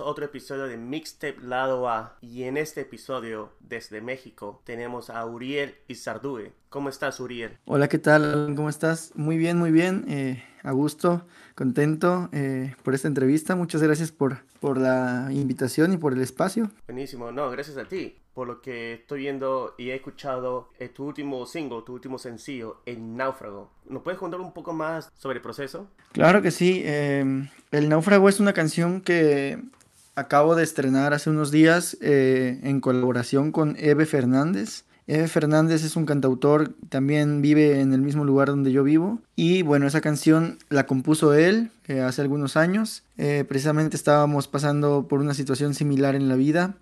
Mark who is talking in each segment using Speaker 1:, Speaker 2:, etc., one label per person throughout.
Speaker 1: bienvenidos a otro episodio de Mixtape Lado A. Y en este episodio, desde México, tenemos a Uriel Izardue. ¿Cómo estás, Uriel?
Speaker 2: Hola, ¿qué tal? ¿Cómo estás? Muy bien, muy bien. Eh, a gusto, contento eh, por esta entrevista. Muchas gracias por, por la invitación y por el espacio.
Speaker 1: Buenísimo, no, gracias a ti. Por lo que estoy viendo y he escuchado eh, tu último single, tu último sencillo, El Náufrago. ¿Nos puedes contar un poco más sobre el proceso?
Speaker 2: Claro que sí. El Náufrago es una canción que acabo de estrenar hace unos días en colaboración con Eve Fernández. Eve Fernández es un cantautor, también vive en el mismo lugar donde yo vivo. Y bueno, esa canción la compuso él eh, hace algunos años. Eh, precisamente estábamos pasando por una situación similar en la vida.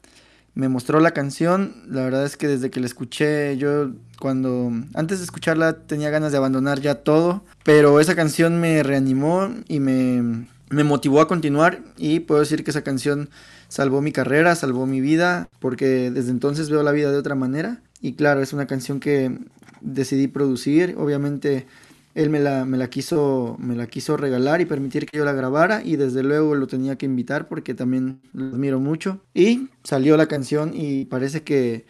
Speaker 2: Me mostró la canción, la verdad es que desde que la escuché yo cuando antes de escucharla tenía ganas de abandonar ya todo, pero esa canción me reanimó y me, me motivó a continuar y puedo decir que esa canción salvó mi carrera, salvó mi vida, porque desde entonces veo la vida de otra manera y claro, es una canción que decidí producir. Obviamente él me la, me la, quiso, me la quiso regalar y permitir que yo la grabara y desde luego lo tenía que invitar porque también lo admiro mucho. Y salió la canción y parece que,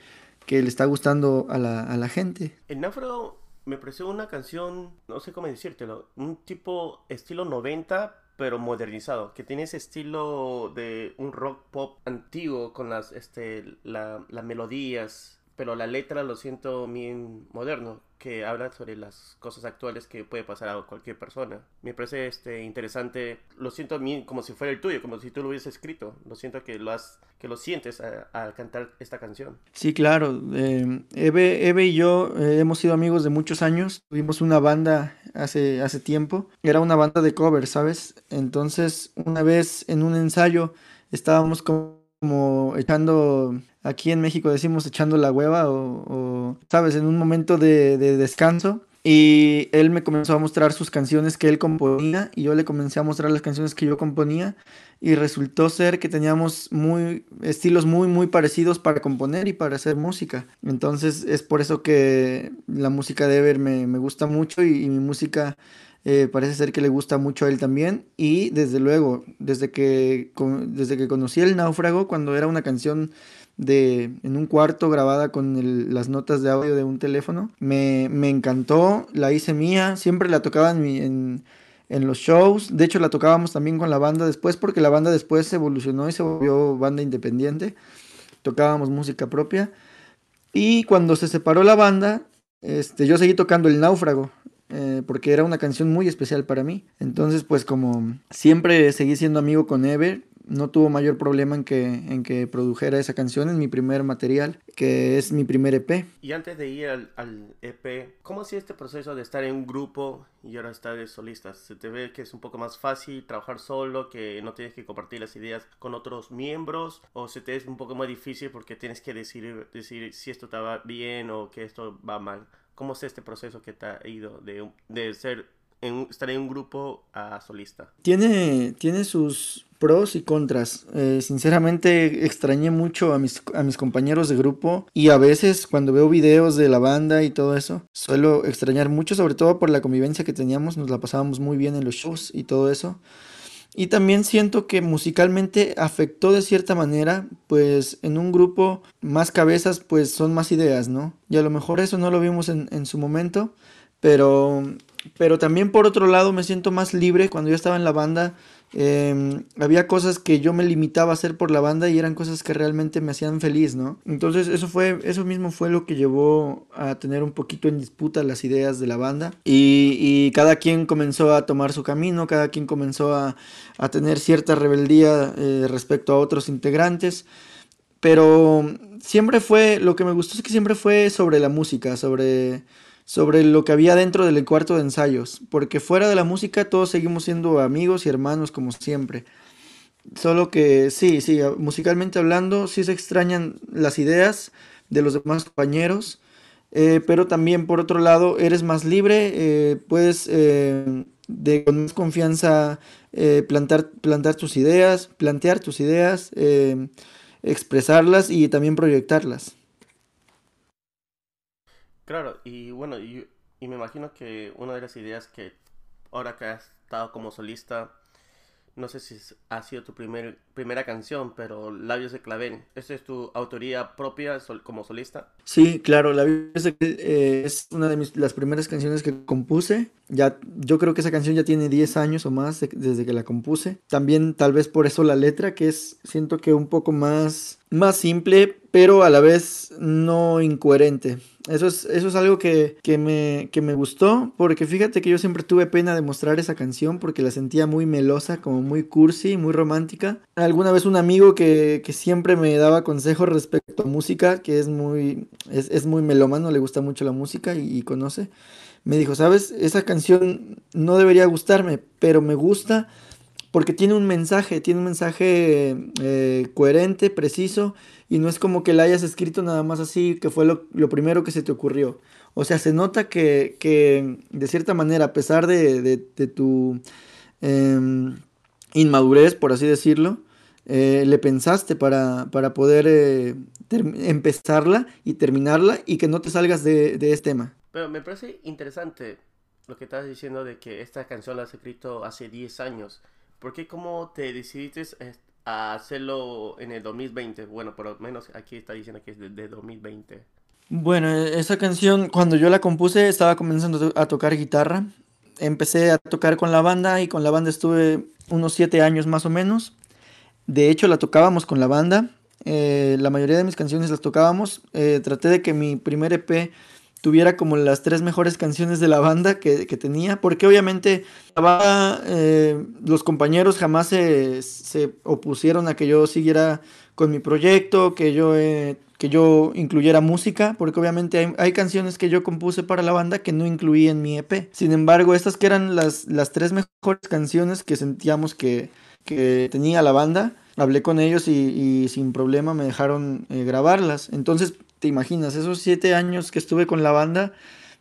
Speaker 2: que le está gustando a la, a la gente.
Speaker 1: El náufrago me pareció una canción, no sé cómo decírtelo, un tipo estilo 90 pero modernizado, que tiene ese estilo de un rock pop antiguo con las, este, las melodías pero la letra lo siento bien moderno, que habla sobre las cosas actuales que puede pasar a cualquier persona. Me parece este, interesante, lo siento bien como si fuera el tuyo, como si tú lo hubieses escrito. Lo siento que lo, has, que lo sientes al cantar esta canción.
Speaker 2: Sí, claro. Eh, Eve, y yo eh, hemos sido amigos de muchos años. Tuvimos una banda hace, hace tiempo. Era una banda de covers, ¿sabes? Entonces, una vez en un ensayo estábamos como echando aquí en México decimos echando la hueva o, sabes, en un momento de, descanso. Y él me comenzó a mostrar sus canciones que él componía y yo le comencé a mostrar las canciones que yo componía y resultó ser que teníamos muy estilos muy muy parecidos para componer y para hacer música. Entonces es por eso que la música de Ever me, gusta mucho y, mi música eh, parece ser que le gusta mucho a él también. Y desde luego, desde que, desde que conocí el náufrago, cuando era una canción de, en un cuarto grabada con las notas de audio de un teléfono. Me, encantó, la hice mía, siempre la tocaba en, en, los shows. De hecho, la tocábamos también con la banda después, porque la banda después evolucionó y se volvió banda independiente. Tocábamos música propia. Y cuando se separó la banda, este, yo seguí tocando El Náufrago. Eh, porque era una canción muy especial para mí. Entonces, pues como siempre seguí siendo amigo con Ever, no tuvo mayor problema en que, en que produjera esa canción en mi primer material, que es mi primer EP.
Speaker 1: Y antes de ir al, EP, ¿cómo ha este proceso de estar en un grupo y ahora estar de solista? ¿Se te ve que es un poco más fácil trabajar solo, que no tienes que compartir las ideas con otros miembros? ¿O se te es un poco más difícil porque tienes que decir, decir si esto estaba bien o que esto va mal? ¿Cómo es este proceso que te ha ido de, de ser en, estar en un grupo a solista?
Speaker 2: Tiene, tiene sus pros y contras. Eh, sinceramente extrañé mucho a mis, a mis compañeros de grupo y a veces cuando veo videos de la banda y todo eso, suelo extrañar mucho, sobre todo por la convivencia que teníamos, nos la pasábamos muy bien en los shows y todo eso. Y también siento que musicalmente afectó de cierta manera, pues en un grupo más cabezas pues son más ideas, ¿no? Y a lo mejor eso no lo vimos en, en su momento, pero, pero también por otro lado me siento más libre. Cuando yo estaba en la banda Em, había cosas que yo me limitaba a hacer por la banda y eran cosas que realmente me hacían feliz, ¿no? Entonces eso fue, eso mismo fue lo que llevó a tener un poquito en disputa las ideas de la banda. Y, cada quien comenzó a tomar su camino, cada quien comenzó a, tener cierta rebeldía eh, respecto a otros integrantes, pero siempre fue, lo que me gustó es que siempre fue sobre la música, sobre sobre lo que había dentro del cuarto de ensayos, porque fuera de la música todos seguimos siendo amigos y hermanos como siempre. Solo que sí, sí, musicalmente hablando, sí se extrañan las ideas de los demás compañeros, eh, pero también por otro lado eres más libre, eh, puedes eh, de, con más confianza plantar, plantar tus ideas, plantear tus ideas, expresarlas y también proyectarlas.
Speaker 1: Claro, y bueno, y, me imagino que una de las ideas que ahora que has estado como solista, no sé si ha sido tu primer, primera canción, pero Labios de Clavel, ¿esa es tu autoría propia como solista?
Speaker 2: Sí, claro, Labios de Clavel eh, es una de mis, las primeras canciones que compuse. Ya, yo creo que esa canción ya tiene 10 años o más desde que la compuse. También tal vez por eso la letra, que es, siento que un poco más, más simple, pero a la vez no incoherente. Eso es, eso es algo que, me, me gustó, porque fíjate que yo siempre tuve pena de mostrar esa canción porque la sentía muy melosa, como muy cursi, muy romántica. Alguna vez un amigo que, siempre me daba consejos respecto a música, que es muy, es, muy melómano, le gusta mucho la música y, conoce, me dijo, sabes, esa canción no debería gustarme, pero me gusta porque tiene un mensaje, tiene un mensaje eh, coherente, preciso y no es como que la hayas escrito nada más así, que fue lo, primero que se te ocurrió. O sea, se nota que, que de cierta manera, a pesar de, de, tu em, inmadurez, por así decirlo, eh, le pensaste para, para poder eh, empezarla y terminarla y que no te salgas de, de este tema.
Speaker 1: Pero me parece interesante lo que estás diciendo de que esta canción la has escrito hace 10 años. ¿Por qué cómo te decidiste a hacerlo en el 2020. Bueno, por lo menos aquí está diciendo que es de, 2020.
Speaker 2: Bueno, esa canción cuando yo la compuse estaba comenzando a tocar guitarra. Empecé a tocar con la banda y con la banda estuve unos siete años más o menos. De hecho, la tocábamos con la banda. Eh, la mayoría de mis canciones las tocábamos. Eh, traté de que mi primer EP tuviera como las tres mejores canciones de la banda que, tenía, porque obviamente eh, los compañeros jamás se, opusieron a que yo siguiera con mi proyecto, que yo, eh, que yo incluyera música, porque obviamente hay, canciones que yo compuse para la banda que no incluí en mi EP. Sin embargo, estas que eran las, las tres mejores canciones que sentíamos que, que tenía la banda, hablé con ellos y, sin problema me dejaron eh, grabarlas. Entonces, te imaginas, esos siete años que estuve con la banda,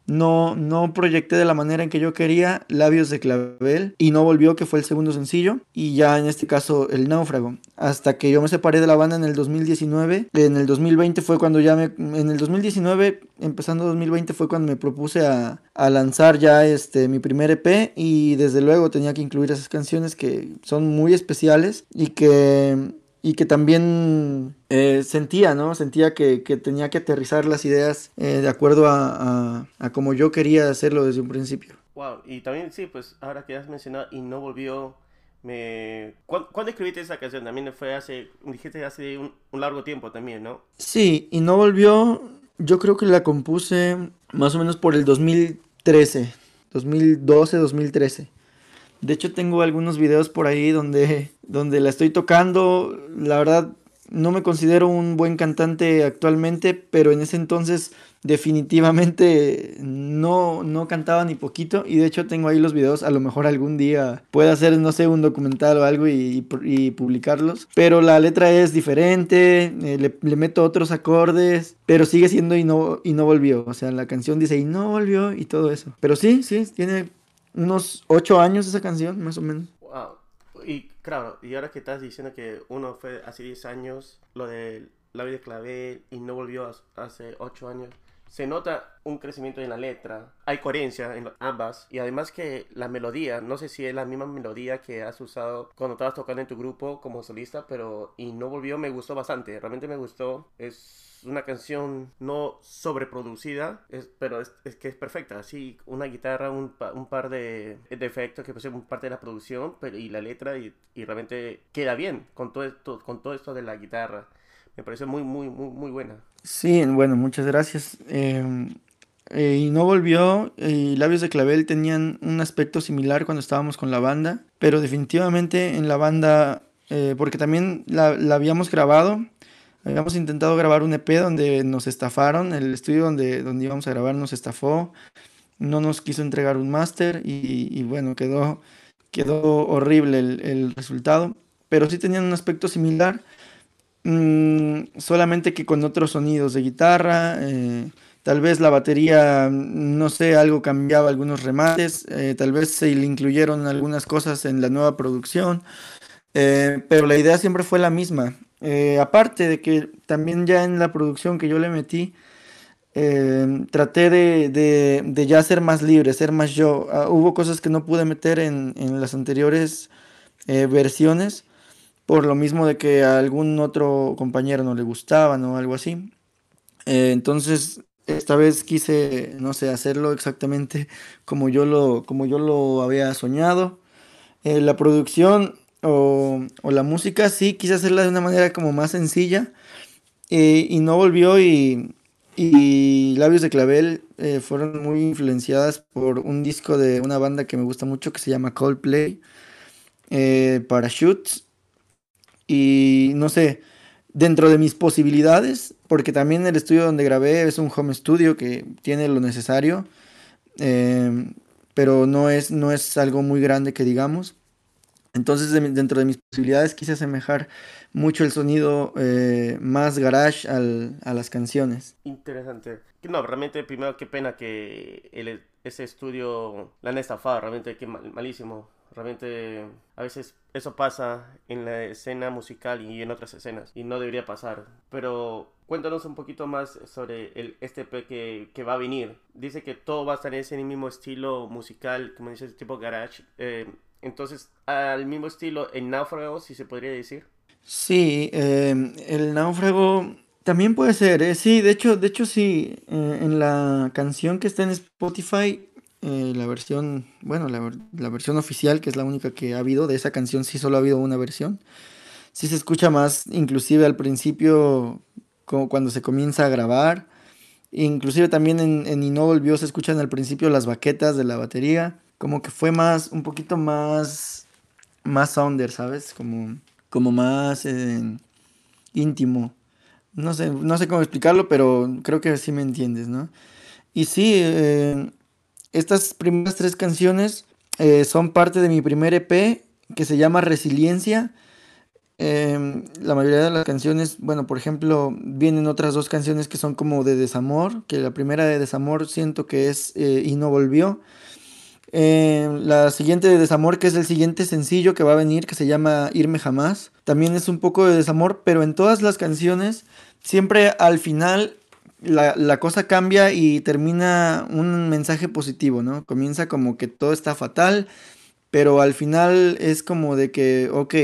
Speaker 2: no, no proyecté de la manera en que yo quería Labios de Clavel y no volvió, que fue el segundo sencillo, y ya en este caso El Náufrago. Hasta que yo me separé de la banda en el 2019, en el 2020 fue cuando ya me, en el 2019, empezando 2020 fue cuando me propuse a, a lanzar ya este, mi primer EP y desde luego tenía que incluir esas canciones que son muy especiales y que y que también eh, sentía, ¿no? Sentía que, tenía que aterrizar las ideas eh, de acuerdo a, a, como yo quería hacerlo desde un principio.
Speaker 1: Wow, y también sí, pues ahora que has mencionado y no volvió, me... ¿Cuándo, escribiste esa canción? También fue hace, dijiste hace un, un largo tiempo también, ¿no?
Speaker 2: Sí, y no volvió, yo creo que la compuse más o menos por el 2013, 2012, 2013. De hecho, tengo algunos videos por ahí donde, donde la estoy tocando. La verdad, no me considero un buen cantante actualmente, pero en ese entonces definitivamente no, no cantaba ni poquito. Y de hecho tengo ahí los videos. A lo mejor algún día pueda hacer, no sé, un documental o algo y, publicarlos. Pero la letra es diferente, eh, le, le, meto otros acordes, pero sigue siendo y no, y no volvió. O sea, la canción dice y no volvió y todo eso. Pero sí, sí, tiene unos ocho años esa canción, más o menos.
Speaker 1: Wow. Y claro, y ahora que estás diciendo que uno fue hace 10 años, lo de la vida de clavel y no volvió hace ocho años, se nota un crecimiento en la letra, hay coherencia en ambas y además que la melodía, no sé si es la misma melodía que has usado cuando estabas tocando en tu grupo como solista, pero y no volvió, me gustó bastante, realmente me gustó, es una canción no sobreproducida, es, pero es, que es perfecta. Así, una guitarra, un, un par de, efectos que son parte de la producción pero, y la letra, y, y, realmente queda bien con todo, esto, con todo esto de la guitarra. Me parece muy, muy, muy, muy buena.
Speaker 2: Sí, bueno, muchas gracias. Em, eh, y no volvió, y Labios de Clavel tenían un aspecto similar cuando estábamos con la banda, pero definitivamente en la banda, eh, porque también la, habíamos grabado Habíamos intentado grabar un EP donde nos estafaron, el estudio donde, donde íbamos a grabar nos estafó, no nos quiso entregar un máster y, bueno, quedó, quedó horrible el, resultado, pero sí tenían un aspecto similar, mm, solamente que con otros sonidos de guitarra, eh, tal vez la batería, no sé, algo cambiaba algunos remates, eh, tal vez se le incluyeron algunas cosas en la nueva producción, eh, pero la idea siempre fue la misma, aparte de que también ya en la producción que yo le metí, traté de, ya ser más libre, ser más yo. Ah, hubo cosas que no pude meter en, las anteriores versiones, por lo mismo de que a algún otro compañero no le gustaban o algo así. Eh, entonces, esta vez quise, no sé, hacerlo exactamente como yo lo, como yo lo había soñado. Eh, la producción o, la música sí quise hacerla de una manera como más sencilla y no volvió y, y Labios de Clavel eh, fueron muy influenciadas por un disco de una banda que me gusta mucho que se llama Coldplay, eh, Parachutes. Y no sé, dentro de mis posibilidades, porque también el estudio donde grabé es un home studio que tiene lo necesario, eh, pero no es, no es algo muy grande que digamos. Entonces, dentro de mis posibilidades quise asemejar mucho el sonido eh, más garage a las canciones.
Speaker 1: Interesante. No, realmente, primero, qué pena que el, ese estudio la han estafado, realmente, qué malísimo. Realmente, a veces eso pasa en la escena musical y en otras escenas, y no debería pasar. Pero cuéntanos un poquito más sobre el, este P que, que va a venir. Dice que todo va a estar en ese mismo estilo musical, como dices, tipo garage. Eh, entonces, al mismo estilo, en Náufrago, si se podría decir.
Speaker 2: Sí, em, el náufrago también puede ser, ¿eh? Sí, de hecho, de hecho sí, eh, en la canción que está en Spotify, eh, la versión, bueno, la, la, versión oficial, que es la única que ha habido, de esa canción sí solo ha habido una versión. Sí se escucha más, inclusive al principio, como cuando se comienza a grabar. Inclusive también en, en Y no volvió se escuchan al principio las baquetas de la batería como que fue más, un poquito más, más sounder, ¿sabes? Como, como más eh, íntimo. No sé, no sé cómo explicarlo, pero creo que sí me entiendes, ¿no? Y sí, eh, estas primeras tres canciones eh, son parte de mi primer EP que se llama Resiliencia. Em, la mayoría de las canciones, bueno, por ejemplo, vienen otras dos canciones que son como de desamor, que la primera de desamor siento que es Y no volvió. Eh, la siguiente de desamor, que es el siguiente sencillo que va a venir, que se llama Irme Jamás. También es un poco de desamor, pero en todas las canciones, siempre al final la, cosa cambia y termina un mensaje positivo, ¿no? Comienza como que todo está fatal, pero al final es como de que, ok,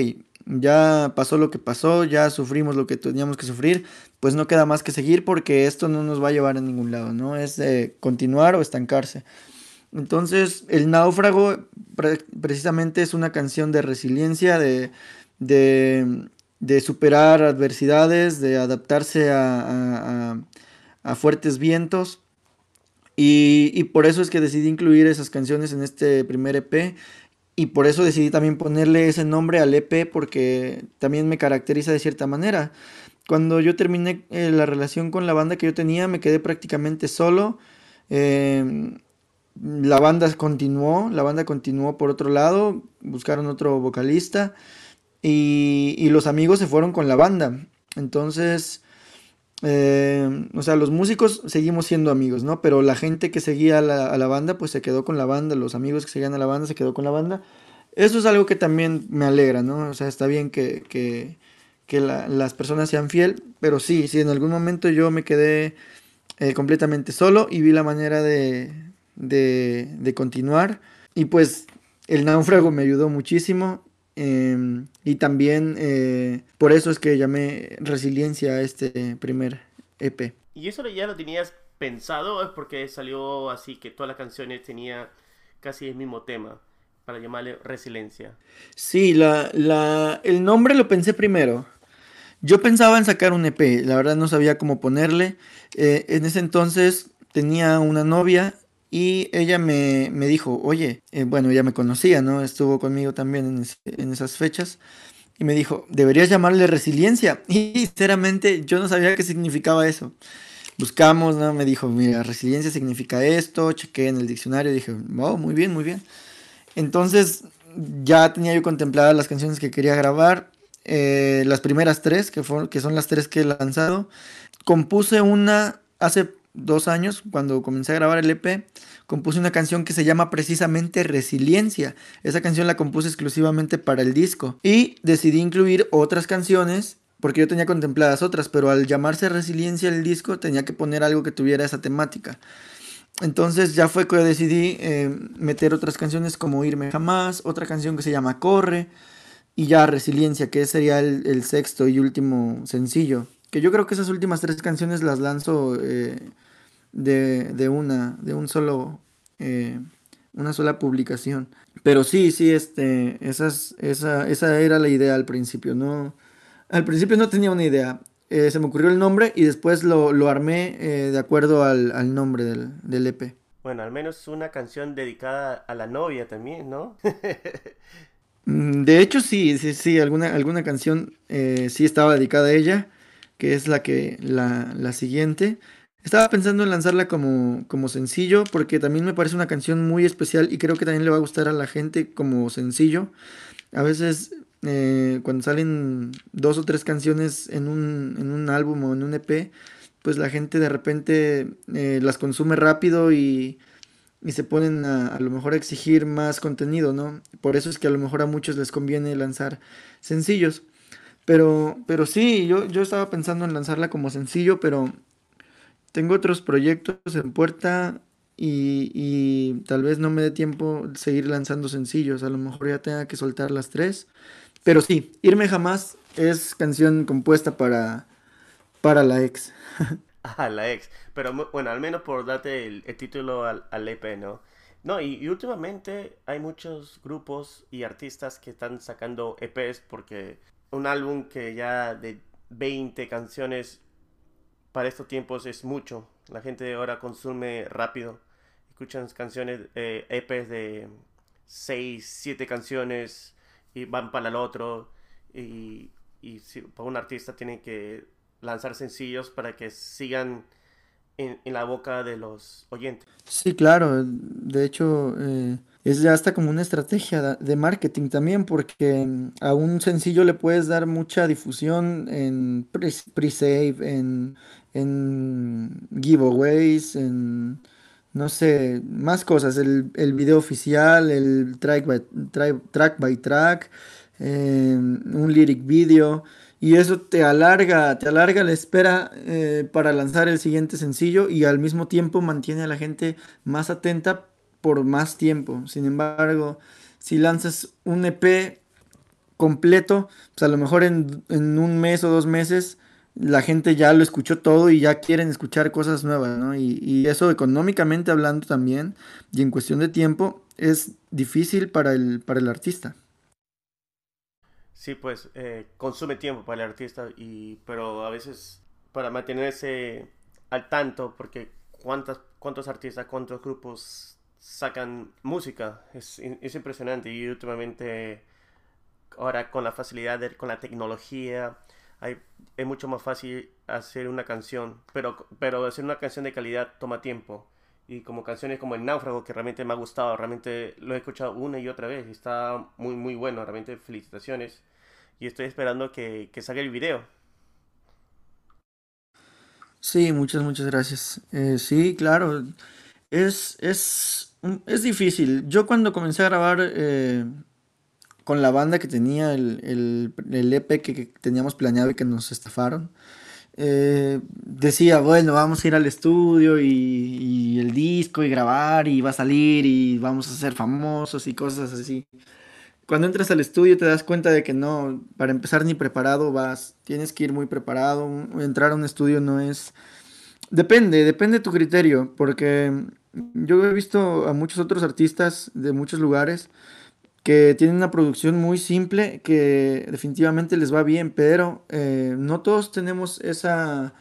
Speaker 2: ya pasó lo que pasó, ya sufrimos lo que teníamos que sufrir, pues no queda más que seguir porque esto no nos va a llevar a ningún lado, ¿no? Es de continuar o estancarse. Entonces, El náufrago precisamente es una canción de resiliencia, de, de, superar adversidades, de adaptarse a, fuertes vientos. Y, por eso es que decidí incluir esas canciones en este primer EP. Y por eso decidí también ponerle ese nombre al EP porque también me caracteriza de cierta manera. Cuando yo terminé eh, la relación con la banda que yo tenía, me quedé prácticamente solo. Eh, la banda continuó, la banda continuó por otro lado, buscaron otro vocalista y, los amigos se fueron con la banda. Entonces, eh, o sea, los músicos seguimos siendo amigos, ¿no? Pero la gente que seguía a la, banda, pues se quedó con la banda, los amigos que seguían a la banda se quedó con la banda. Eso es algo que también me alegra, ¿no? O sea, está bien que, que, las personas sean fiel, pero sí, sí, en algún momento yo me quedé eh, completamente solo y vi la manera de, de, continuar. Y pues el náufrago me ayudó muchísimo. Em, y también eh, por eso es que llamé resiliencia a este primer EP.
Speaker 1: ¿Y eso ya lo tenías pensado? ¿Es porque salió así que todas las canciones tenía casi el mismo tema? Para llamarle resiliencia.
Speaker 2: Sí, la, la, el nombre lo pensé primero. Yo pensaba en sacar un EP, la verdad no sabía cómo ponerle. Eh, en ese entonces tenía una novia y ella me, dijo, oye, eh, bueno, ella me conocía, ¿no? Estuvo conmigo también en, esas fechas. Y me dijo, deberías llamarle resiliencia. Y sinceramente yo no sabía qué significaba eso. Buscamos, ¿no? Me dijo, mira, resiliencia significa esto. Chequé en el diccionario y dije, wow, muy bien, muy bien. Entonces ya tenía yo contempladas las canciones que quería grabar. Eh, las primeras tres, que, que son las tres que he lanzado. Compuse una hace dos años, cuando comencé a grabar el EP, compuse una canción que se llama precisamente Resiliencia. Esa canción la compuse exclusivamente para el disco. Y decidí incluir otras canciones, porque yo tenía contempladas otras, pero al llamarse Resiliencia el disco tenía que poner algo que tuviera esa temática. Entonces ya fue que decidí eh, meter otras canciones como Irme Jamás, otra canción que se llama Corre, y ya Resiliencia, que sería el, sexto y último sencillo. Que yo creo que esas últimas tres canciones las lanzo eh, de, una, de un solo, eh, una sola publicación. Pero sí, sí, este, esas, esa, esa era la idea al principio, ¿no? Al principio no tenía una idea. Eh, se me ocurrió el nombre y después lo, armé de acuerdo al, nombre del, del EP.
Speaker 1: Bueno, al menos una canción dedicada a la novia también, ¿no?
Speaker 2: Mm, de hecho, sí, sí, sí, alguna, alguna canción eh, sí estaba dedicada a ella, que es la que, la, la siguiente. Estaba pensando en lanzarla como, como sencillo, porque también me parece una canción muy especial y creo que también le va a gustar a la gente como sencillo. A veces eh, cuando salen dos o tres canciones en un, en un álbum o en un EP, pues la gente de repente eh, las consume rápido y y se ponen a, a lo mejor a exigir más contenido, ¿no? Por eso es que a lo mejor a muchos les conviene lanzar sencillos. Pero, pero sí, yo, yo estaba pensando en lanzarla como sencillo, pero tengo otros proyectos en puerta y, y, tal vez no me dé tiempo seguir lanzando sencillos. A lo mejor ya tenga que soltar las tres. Pero sí, Irme Jamás es canción compuesta para, para la ex.
Speaker 1: a la ex. Pero bueno, al menos por darte el, título al, al, EP, ¿no? No, y, últimamente hay muchos grupos y artistas que están sacando EPs porque un álbum que ya de 20 canciones para estos tiempos es mucho. La gente ahora consume rápido. Escuchan canciones, eh, EPs de 6, 7 canciones y van para el otro. Y, y si, para un artista tiene que lanzar sencillos para que sigan en, la boca de los oyentes.
Speaker 2: Sí, claro. De hecho, eh, es ya hasta como una estrategia de marketing también, porque a un sencillo le puedes dar mucha difusión en pre-save, en, en giveaways, en no sé, más cosas, el, el video oficial, el track by track, eh, un lyric video y eso te alarga, te alarga la espera eh, para lanzar el siguiente sencillo y al mismo tiempo mantiene a la gente más atenta por más tiempo. Sin embargo, si lanzas un EP completo, pues a lo mejor en, un mes o dos meses la gente ya lo escuchó todo y ya quieren escuchar cosas nuevas, ¿no? Y, y eso económicamente hablando también y en cuestión de tiempo es difícil para el, para el artista.
Speaker 1: Sí, pues eh, consume tiempo para el artista, y, pero a veces para mantenerse al tanto, porque cuántas, cuántos artistas, cuántos grupos sacan música, es, es impresionante y últimamente ahora con la facilidad, con la tecnología, hay, es mucho más fácil hacer una canción, pero, pero hacer una canción de calidad toma tiempo. Y como canciones como El Náufrago, que realmente me ha gustado, realmente lo he escuchado una y otra vez, está muy, muy bueno, realmente felicitaciones y estoy esperando que, que salga el video.
Speaker 2: Sí, muchas, muchas gracias. Eh, sí, claro, es, es, es difícil. Yo cuando comencé a grabar eh, con la banda que tenía, el, el, EP que, teníamos planeado y que nos estafaron, eh, decía, bueno, vamos a ir al estudio y, el disco y grabar y va a salir y vamos a ser famosos y cosas así cuando entras al estudio te das cuenta de que no, para empezar ni preparado vas, tienes que ir muy preparado, entrar a un estudio no es... Depende, depende de tu criterio, porque yo he visto a muchos otros artistas de muchos lugares que tienen una producción muy simple, que definitivamente les va bien, pero eh, no todos tenemos esa,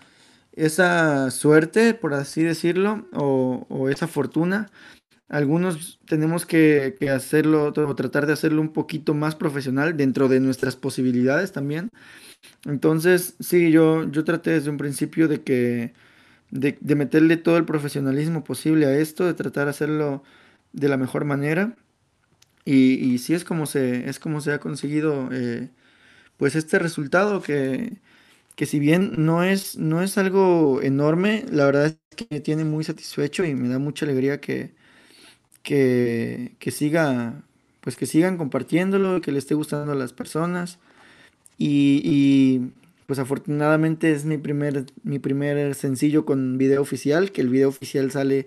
Speaker 2: esa suerte, por así decirlo, o, esa fortuna algunos tenemos que, hacerlo o tratar de hacerlo un poquito más profesional dentro de nuestras posibilidades también. Entonces, sí, yo, yo traté desde un principio de que de, meterle todo el profesionalismo posible a esto, de tratar de hacerlo de la mejor manera. Y, y sí es como se, es como se ha conseguido eh, pues este resultado que, que si bien no es, no es algo enorme, la verdad es que me tiene muy satisfecho y me da mucha alegría que, que, que siga, pues que sigan compartiéndolo, que le esté gustando a las personas. Y, pues afortunadamente es mi primer, mi primer sencillo con video oficial, que el video oficial sale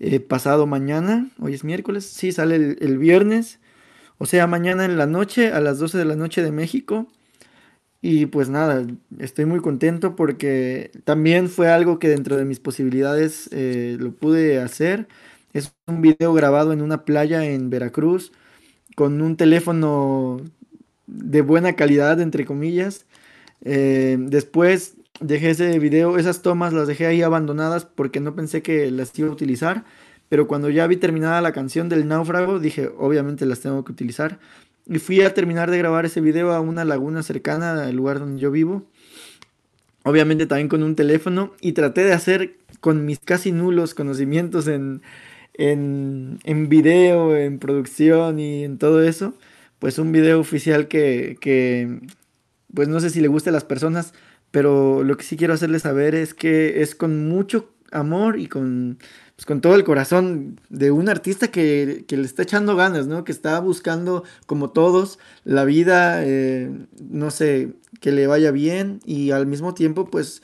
Speaker 2: eh, pasado mañana, hoy es miércoles, sí, sale el, viernes. O sea, mañana en la noche, a las 12 de la noche de México. Y pues nada, estoy muy contento porque también fue algo que dentro de mis posibilidades eh, lo pude hacer. Es un video grabado en una playa en Veracruz con un teléfono de buena calidad, entre comillas. Eh, después dejé ese video, esas tomas las dejé ahí abandonadas porque no pensé que las iba a utilizar. Pero cuando ya vi terminada la canción del náufrago, dije, obviamente las tengo que utilizar. Y fui a terminar de grabar ese video a una laguna cercana al lugar donde yo vivo. Obviamente también con un teléfono. Y traté de hacer con mis casi nulos conocimientos en, en, en video, en producción y en todo eso. Pues un video oficial que, que, pues no sé si le guste a las personas. Pero lo que sí quiero hacerles saber es que es con mucho amor y con pues, con todo el corazón de un artista que, le está echando ganas, ¿no? Que está buscando, como todos, la vida, eh, no sé, que le vaya bien y al mismo tiempo, pues,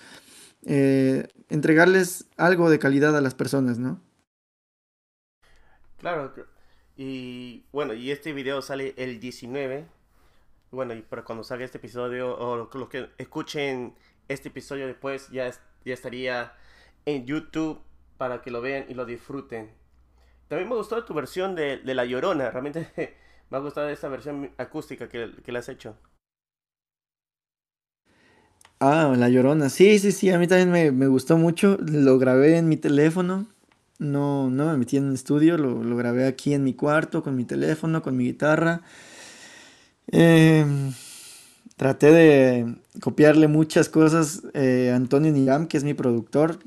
Speaker 2: eh, entregarles algo de calidad a las personas, ¿no?
Speaker 1: Claro, y bueno, y este video sale el 19. Bueno, y para cuando salga este episodio, o los que escuchen este episodio después, ya, ya estaría en YouTube para que lo vean y lo disfruten. También me gustó tu versión de, La Llorona, realmente me ha gustado esa versión acústica que, que le has hecho.
Speaker 2: Ah, La Llorona, sí, sí, sí, a mí también me, gustó mucho, lo grabé en mi teléfono, no, no me metí en un estudio, lo, grabé aquí en mi cuarto, con mi teléfono, con mi guitarra. Em, traté de copiarle muchas cosas eh, a Antonio Niram, que es mi productor,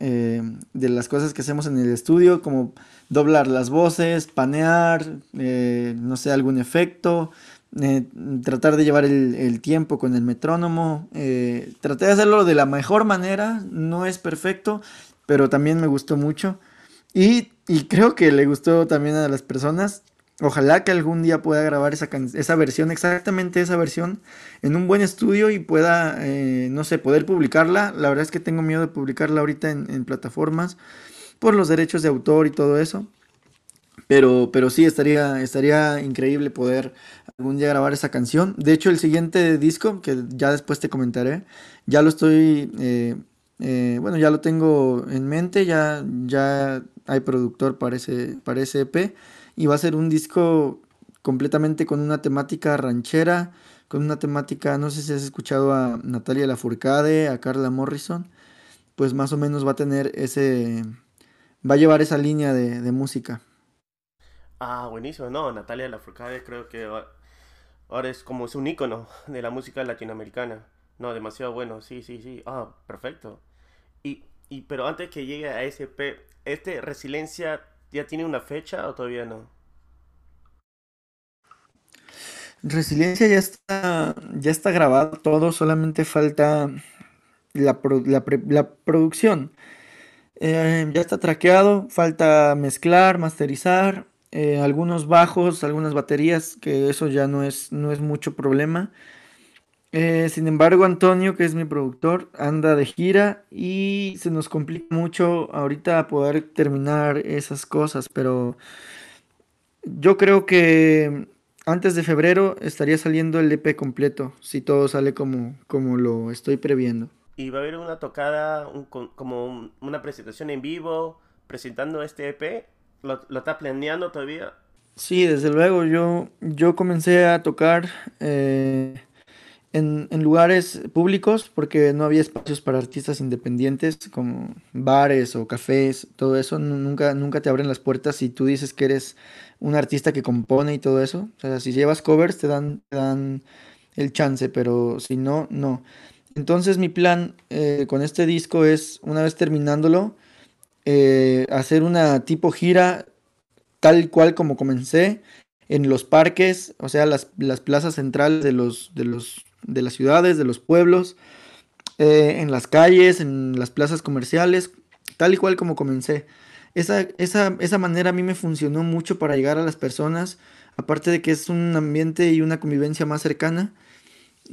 Speaker 2: eh, de las cosas que hacemos en el estudio, como doblar las voces, panear, eh, no sé, algún efecto, eh, tratar de llevar el, tiempo con el metrónomo. traté de hacerlo de la mejor manera, no es perfecto, pero también me gustó mucho. Y creo que le gustó también a las personas. Ojalá que algún día pueda grabar esa, esa versión, exactamente esa versión, en un buen estudio y pueda, eh, no sé, poder publicarla. La verdad es que tengo miedo de publicarla ahorita en, plataformas por los derechos de autor y todo eso. Pero, pero sí, estaría, estaría increíble poder algún día grabar esa canción. De hecho, el siguiente disco, que ya después te comentaré, ya lo estoy, eh, eh, bueno, ya lo tengo en mente, ya, ya hay productor para ese EP y va a ser un disco completamente con una temática ranchera, con una temática, no sé si has escuchado a Natalia Lafourcade, a Carla Morrison, pues más o menos va a tener ese, va a llevar esa línea de, música.
Speaker 1: Ah, buenísimo, no, Natalia Lafourcade creo que ahora es como es un ícono de la música latinoamericana. No, demasiado bueno, sí, sí, sí. Ah, perfecto. Y, y pero antes que llegue a ese este Resiliencia ¿Ya tiene una fecha o todavía no?
Speaker 2: Resiliencia ya está, ya está grabado todo, solamente falta la, producción. Eh, ya está traqueado, falta mezclar, masterizar, eh, algunos bajos, algunas baterías, que eso ya no es, no es mucho problema. Eh, sin embargo, Antonio, que es mi productor, anda de gira y se nos complica mucho ahorita poder terminar esas cosas, pero yo creo que antes de febrero estaría saliendo el EP completo, si todo sale como, como lo estoy previendo.
Speaker 1: ¿Y va a haber una tocada, como una presentación en vivo presentando este EP? ¿Lo, lo está planeando todavía?
Speaker 2: Sí, desde luego, yo, yo comencé a tocar... Eh, en, lugares públicos porque no había espacios para artistas independientes como bares o cafés, todo eso. Nunca, nunca te abren las puertas si tú dices que eres un artista que compone y todo eso. O sea, si llevas covers te dan, dan el chance, pero si no, no. Entonces mi plan eh, con este disco es, una vez terminándolo, eh, hacer una tipo gira tal cual como comencé en los parques, o sea, las, las plazas centrales de los, de los de las ciudades, de los pueblos, eh, en las calles, en las plazas comerciales, tal y cual como comencé. Esa, esa, manera a mí me funcionó mucho para llegar a las personas, aparte de que es un ambiente y una convivencia más cercana.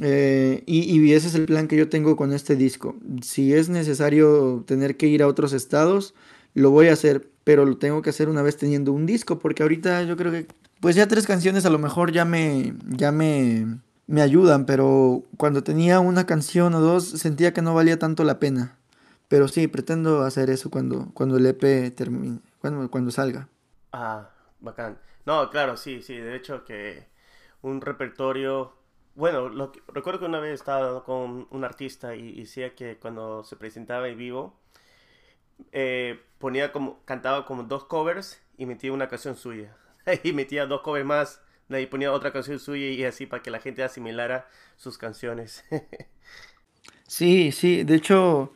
Speaker 2: Eh, y, y, ese es el plan que yo tengo con este disco. Si es necesario tener que ir a otros estados, lo voy a hacer, pero lo tengo que hacer una vez teniendo un disco, porque ahorita yo creo que pues ya tres canciones a lo mejor ya me, ya me, me ayudan, pero cuando tenía una canción o dos sentía que no valía tanto la pena. Pero sí, pretendo hacer eso cuando, cuando el EP termine, cuando, cuando salga.
Speaker 1: Ah, bacán. No, claro, sí, sí. De hecho que un repertorio... Bueno, lo recuerdo que una vez estaba con un artista y, decía que cuando se presentaba en vivo, eh, ponía como, cantaba como dos covers y metía una canción suya. y metía dos covers más, ahí ponía otra canción suya y así para que la gente asimilara sus canciones.
Speaker 2: sí, sí, de hecho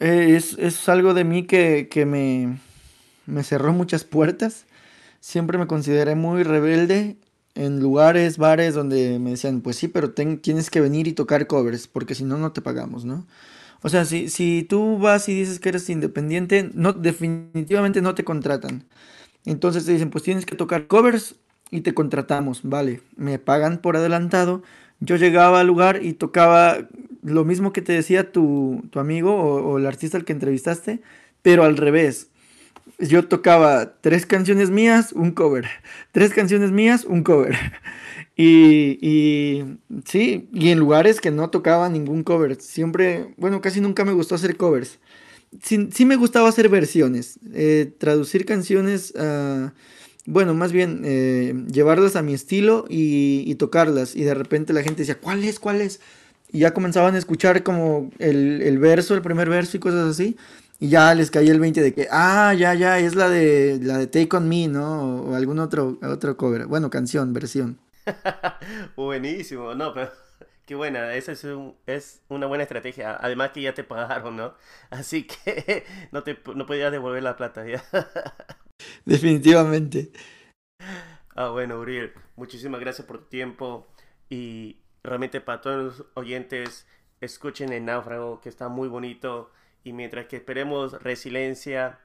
Speaker 2: eh, es, algo de mí que, me, me cerró muchas puertas. Siempre me consideré muy rebelde en lugares, bares donde me decían, pues sí, pero tienes que venir y tocar covers, porque si no, no te pagamos, ¿no? O sea, si, si tú vas y dices que eres independiente, no, definitivamente no te contratan. Entonces te dicen, pues tienes que tocar covers y te contratamos, vale, me pagan por adelantado. Yo llegaba al lugar y tocaba lo mismo que te decía tu, amigo o, el artista al que entrevistaste, pero al revés. Yo tocaba tres canciones mías, un cover. Tres canciones mías, un cover. Y, y, sí, y en lugares que no tocaba ningún cover. Siempre, bueno, casi nunca me gustó hacer covers sí, me gustaba hacer versiones, eh, traducir canciones, bueno, más bien eh, llevarlas a mi estilo y, tocarlas. Y de repente la gente decía, ¿cuál es? ¿Cuál es? Y ya comenzaban a escuchar como el, verso, el primer verso y cosas así. Y ya les caía el 20 de que, ah, ya, ya, es la de, la de Take On Me, ¿no? O, algún otro, otro cover. Bueno, canción, versión.
Speaker 1: Buenísimo, no, pero Qué buena, esa es, una buena estrategia. Además que ya te pagaron, ¿no? Así que no, te, no podías devolver la plata ya.
Speaker 2: Definitivamente.
Speaker 1: Ah, bueno, Uriel, muchísimas gracias por tu tiempo y realmente para todos los oyentes, escuchen el náufrago que está muy bonito y mientras que esperemos resiliencia,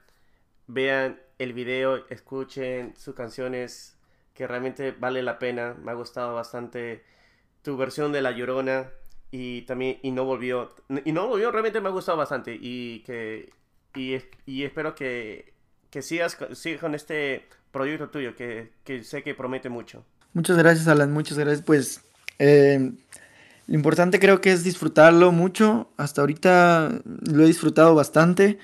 Speaker 1: vean el video, escuchen sus canciones que realmente vale la pena. Me ha gustado bastante tu versión de La Llorona y también y no volvió y no volvió realmente me ha gustado bastante y que y, y espero que, que sigas, sigas, con este proyecto tuyo que, que, sé que promete mucho.
Speaker 2: Muchas gracias Alan muchas gracias. Pues eh, lo importante creo que es disfrutarlo mucho. Hasta ahorita lo he disfrutado bastante.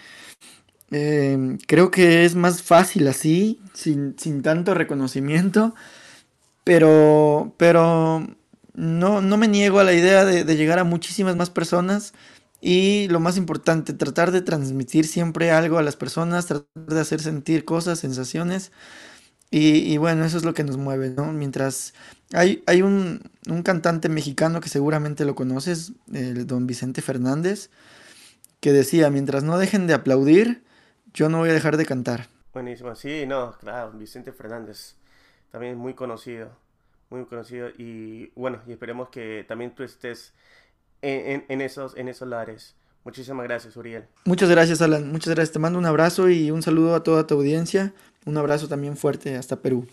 Speaker 2: Eh, creo que es más fácil así sin, sin tanto reconocimiento. Pero pero no, no me niego a la idea de, llegar a muchísimas más personas y lo más importante, tratar de transmitir siempre algo a las personas, tratar de hacer sentir cosas, sensaciones. Y, bueno, eso es lo que nos mueve, ¿no? Mientras hay, hay un, cantante mexicano que seguramente lo conoces, el don Vicente Fernández, que decía, mientras no dejen de aplaudir, yo no voy a dejar de cantar.
Speaker 1: Buenísimo, sí, no, claro, Vicente Fernández, también muy conocido muy conocido y bueno, y esperemos que también tú estés en, esos, en esos lares. Muchísimas gracias, Uriel.
Speaker 2: Muchas gracias, Alan. Muchas gracias. Te mando un abrazo y un saludo a toda tu audiencia. Un abrazo también fuerte hasta Perú.